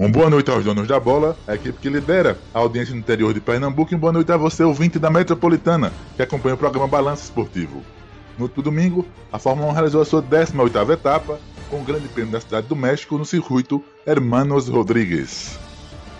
Um boa noite aos donos da bola, a equipe que lidera a audiência no interior de Pernambuco, e um boa noite a você, ouvinte da Metropolitana, que acompanha o programa Balanço Esportivo. No último domingo, a Fórmula 1 realizou a sua 18ª etapa, com o Grande Prêmio da Cidade do México no circuito Hermanos Rodrigues.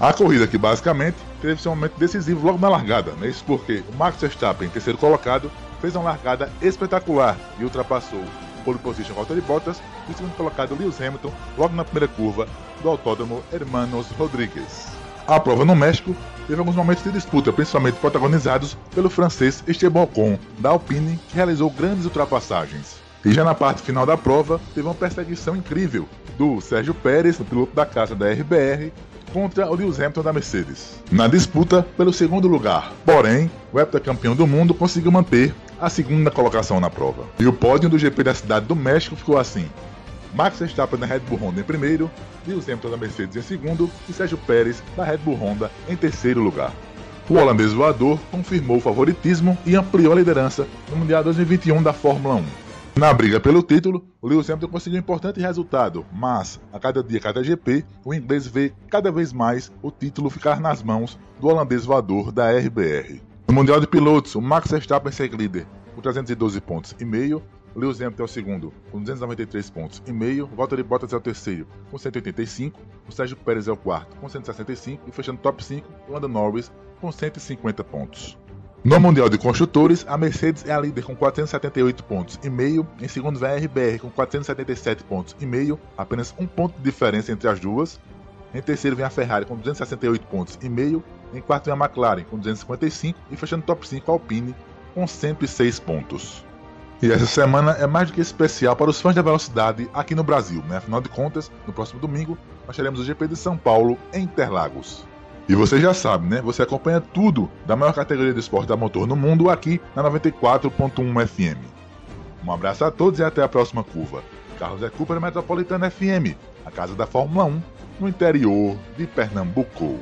A corrida que basicamente teve seu momento decisivo logo na largada, né? isso porque o Max Verstappen, terceiro colocado, fez uma largada espetacular e ultrapassou pole position Valtteri Bottas e segundo colocado Lewis Hamilton logo na primeira curva do Autódromo Hermanos Rodrigues. A prova no México teve alguns momentos de disputa, principalmente protagonizados pelo francês Esteban Ocon, da Alpine, que realizou grandes ultrapassagens. E já na parte final da prova, teve uma perseguição incrível do Sérgio Pérez, piloto da casa da RBR, contra o Lewis Hamilton da Mercedes, na disputa pelo segundo lugar. Porém, o heptacampeão do mundo conseguiu manter a segunda colocação na prova. E o pódio do GP da Cidade do México ficou assim: Max Verstappen da Red Bull Honda em primeiro, Lewis Hamilton da Mercedes em segundo e Sérgio Pérez da Red Bull Honda em terceiro lugar. O holandês voador confirmou o favoritismo e ampliou a liderança no Mundial 2021 da Fórmula 1. Na briga pelo título, o Lewis Hamilton conseguiu um importante resultado, mas a cada dia, cada GP, o inglês vê cada vez mais o título ficar nas mãos do holandês voador da RBR. No Mundial de Pilotos, o Max Verstappen segue líder com 312 pontos e meio, Lewis Hamilton é o segundo com 293 pontos e meio, Valtteri Bottas é o terceiro com 185, o Sérgio Pérez é o quarto com 165 e fechando top 5, o Lando Norris com 150 pontos. No Mundial de Construtores, a Mercedes é a líder com 478 pontos e meio, em segundo vem a RBR com 477 pontos e meio, apenas um ponto de diferença entre as duas. Em terceiro vem a Ferrari com 268 pontos e meio, em quarto vem a McLaren com 255 e fechando top 5 a Alpine com 106 pontos. E essa semana é mais do que especial para os fãs da velocidade aqui no Brasil, né? Afinal de contas, no próximo domingo nós teremos o GP de São Paulo em Interlagos. E você já sabe, né? Você acompanha tudo da maior categoria de esporte a motor no mundo aqui na 94.1 FM. Um abraço a todos e até a próxima curva. Carlos é Cooper Metropolitana FM, a casa da Fórmula 1, no interior de Pernambuco.